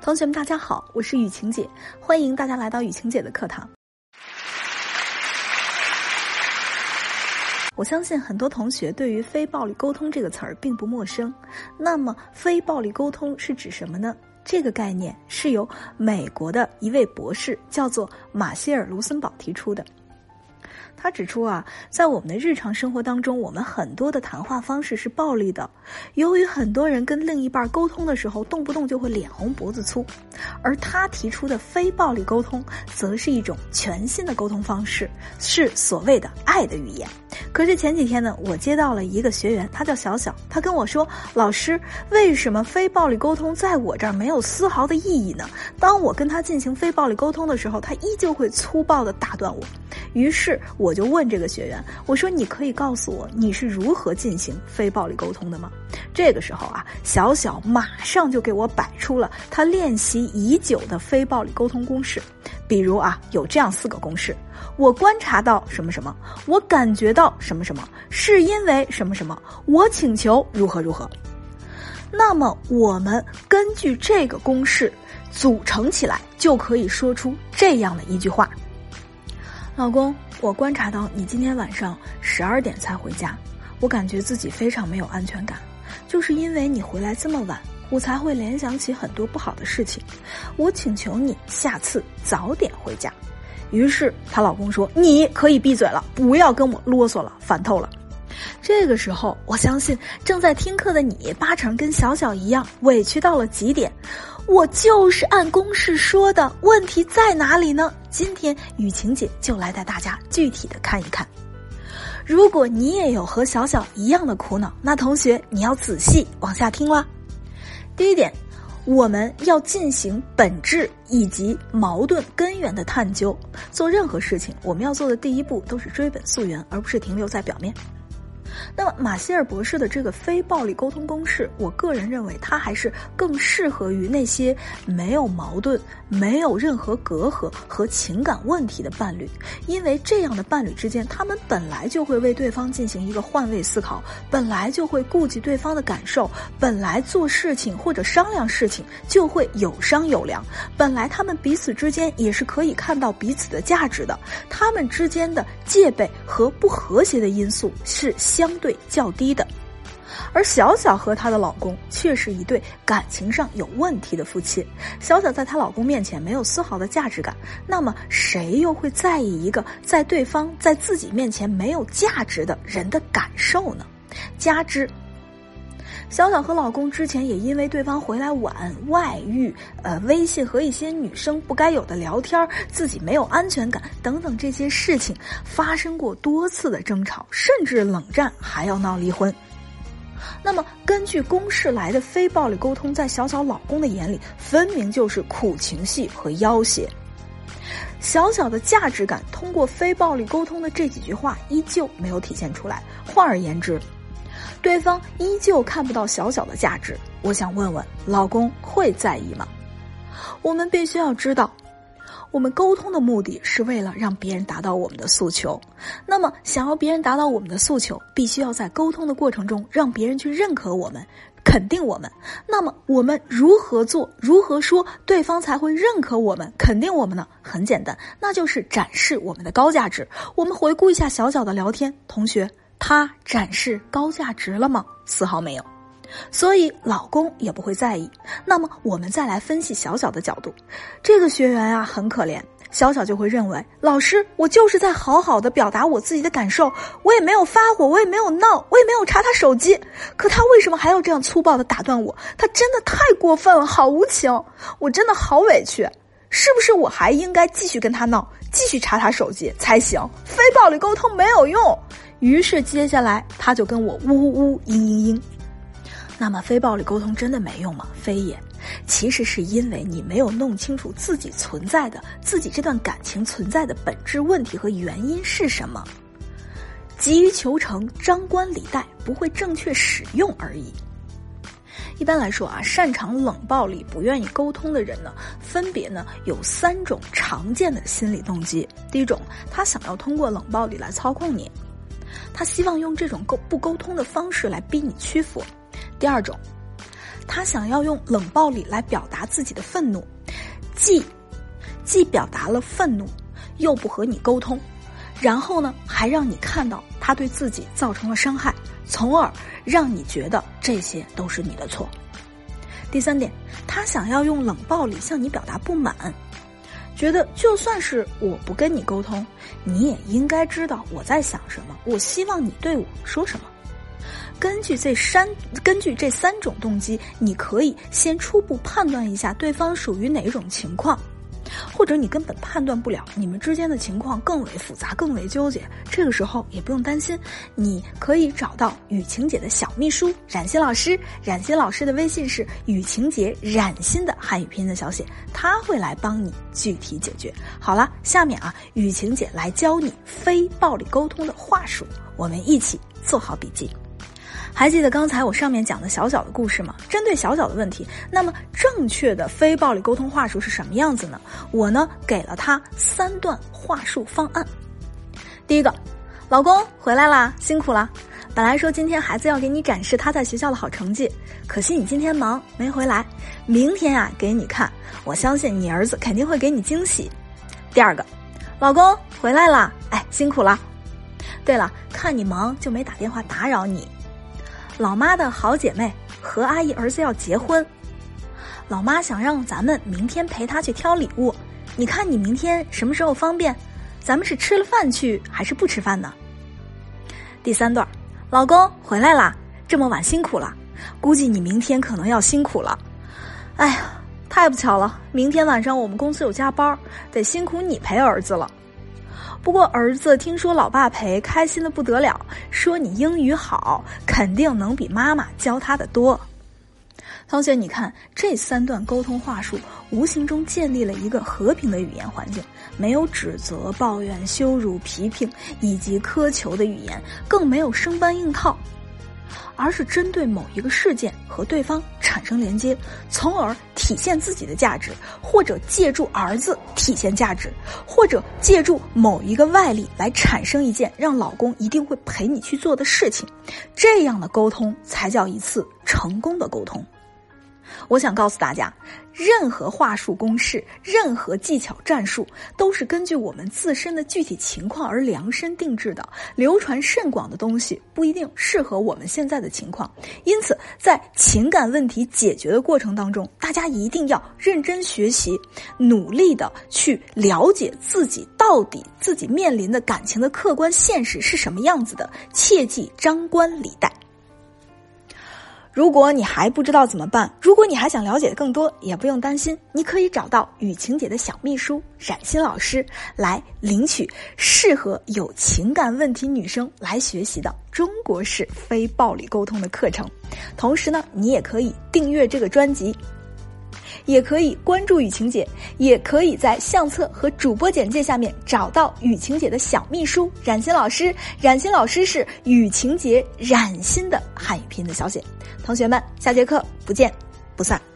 同学们，大家好，我是雨晴姐，欢迎大家来到雨晴姐的课堂。我相信很多同学对于“非暴力沟通”这个词儿并不陌生。那么，非暴力沟通是指什么呢？这个概念是由美国的一位博士，叫做马歇尔·卢森堡提出的。他指出啊，在我们的日常生活当中，我们很多的谈话方式是暴力的。由于很多人跟另一半沟通的时候，动不动就会脸红脖子粗，而他提出的非暴力沟通，则是一种全新的沟通方式，是所谓的爱的语言。可是前几天呢，我接到了一个学员，他叫小小，他跟我说：“老师，为什么非暴力沟通在我这儿没有丝毫的意义呢？当我跟他进行非暴力沟通的时候，他依旧会粗暴的打断我。”于是我就问这个学员：“我说，你可以告诉我你是如何进行非暴力沟通的吗？”这个时候啊，小小马上就给我摆出了他练习已久的非暴力沟通公式。比如啊，有这样四个公式：我观察到什么什么，我感觉到什么什么，是因为什么什么，我请求如何如何。那么我们根据这个公式组成起来，就可以说出这样的一句话。老公，我观察到你今天晚上十二点才回家，我感觉自己非常没有安全感，就是因为你回来这么晚，我才会联想起很多不好的事情。我请求你下次早点回家。于是她老公说：“你可以闭嘴了，不要跟我啰嗦了，烦透了。”这个时候，我相信正在听课的你，八成跟小小一样委屈到了极点。我就是按公式说的，问题在哪里呢？今天雨晴姐就来带大家具体的看一看。如果你也有和小小一样的苦恼，那同学你要仔细往下听啦。第一点，我们要进行本质以及矛盾根源的探究。做任何事情，我们要做的第一步都是追本溯源，而不是停留在表面。那么马歇尔博士的这个非暴力沟通公式，我个人认为它还是更适合于那些没有矛盾、没有任何隔阂和情感问题的伴侣，因为这样的伴侣之间，他们本来就会为对方进行一个换位思考，本来就会顾及对方的感受，本来做事情或者商量事情就会有商有量，本来他们彼此之间也是可以看到彼此的价值的，他们之间的戒备和不和谐的因素是相。相对较低的，而小小和她的老公却是一对感情上有问题的夫妻。小小在她老公面前没有丝毫的价值感，那么谁又会在意一个在对方在自己面前没有价值的人的感受呢？加之。小小和老公之前也因为对方回来晚、外遇、呃微信和一些女生不该有的聊天、自己没有安全感等等这些事情发生过多次的争吵，甚至冷战，还要闹离婚。那么，根据公式来的非暴力沟通，在小小老公的眼里，分明就是苦情戏和要挟。小小的价值感通过非暴力沟通的这几句话依旧没有体现出来。换而言之。对方依旧看不到小小的价值，我想问问老公会在意吗？我们必须要知道，我们沟通的目的是为了让别人达到我们的诉求。那么，想要别人达到我们的诉求，必须要在沟通的过程中让别人去认可我们、肯定我们。那么，我们如何做、如何说，对方才会认可我们、肯定我们呢？很简单，那就是展示我们的高价值。我们回顾一下小小的聊天，同学。他展示高价值了吗？丝毫没有，所以老公也不会在意。那么我们再来分析小小的角度，这个学员啊很可怜，小小就会认为老师，我就是在好好的表达我自己的感受，我也没有发火，我也没有闹，我也没有查他手机，可他为什么还要这样粗暴的打断我？他真的太过分了，好无情，我真的好委屈，是不是我还应该继续跟他闹，继续查他手机才行？非暴力沟通没有用。于是接下来他就跟我呜呜嘤嘤嘤。那么非暴力沟通真的没用吗？非也，其实是因为你没有弄清楚自己存在的、自己这段感情存在的本质问题和原因是什么。急于求成、张冠李戴，不会正确使用而已。一般来说啊，擅长冷暴力、不愿意沟通的人呢，分别呢有三种常见的心理动机。第一种，他想要通过冷暴力来操控你。他希望用这种沟不沟通的方式来逼你屈服。第二种，他想要用冷暴力来表达自己的愤怒，既既表达了愤怒，又不和你沟通，然后呢，还让你看到他对自己造成了伤害，从而让你觉得这些都是你的错。第三点，他想要用冷暴力向你表达不满，觉得就算是我不跟你沟通，你也应该知道我在想什么，我希望你对我说什么。根据这三根据这三种动机，你可以先初步判断一下对方属于哪种情况，或者你根本判断不了，你们之间的情况更为复杂、更为纠结。这个时候也不用担心，你可以找到雨晴姐的小秘书冉欣老师。冉欣老师的微信是雨晴姐冉欣的汉语拼音的小写，他会来帮你具体解决。好了，下面啊，雨晴姐来教你非暴力沟通的话术，我们一起做好笔记。还记得刚才我上面讲的小小的故事吗？针对小小的问题，那么正确的非暴力沟通话术是什么样子呢？我呢给了他三段话术方案。第一个，老公回来啦，辛苦啦。本来说今天孩子要给你展示他在学校的好成绩，可惜你今天忙没回来。明天啊给你看，我相信你儿子肯定会给你惊喜。第二个，老公回来啦，哎，辛苦了。对了，看你忙就没打电话打扰你。老妈的好姐妹何阿姨儿子要结婚，老妈想让咱们明天陪她去挑礼物。你看你明天什么时候方便？咱们是吃了饭去还是不吃饭呢？第三段，老公回来啦，这么晚辛苦了，估计你明天可能要辛苦了。哎呀，太不巧了，明天晚上我们公司有加班，得辛苦你陪儿子了。不过儿子听说老爸陪，开心的不得了，说你英语好，肯定能比妈妈教他的多。同学，你看这三段沟通话术，无形中建立了一个和平的语言环境，没有指责、抱怨、羞辱、批评以及苛求的语言，更没有生搬硬套。而是针对某一个事件和对方产生连接，从而体现自己的价值，或者借助儿子体现价值，或者借助某一个外力来产生一件让老公一定会陪你去做的事情，这样的沟通才叫一次成功的沟通。我想告诉大家，任何话术公式、任何技巧战术，都是根据我们自身的具体情况而量身定制的。流传甚广的东西不一定适合我们现在的情况，因此在情感问题解决的过程当中，大家一定要认真学习，努力的去了解自己到底自己面临的感情的客观现实是什么样子的，切记张冠李戴。如果你还不知道怎么办，如果你还想了解更多，也不用担心，你可以找到雨晴姐的小秘书冉欣老师来领取适合有情感问题女生来学习的中国式非暴力沟通的课程。同时呢，你也可以订阅这个专辑。也可以关注雨晴姐，也可以在相册和主播简介下面找到雨晴姐的小秘书冉欣老师。冉欣老师是雨晴姐冉欣的汉语拼音的小写。同学们，下节课不见不散。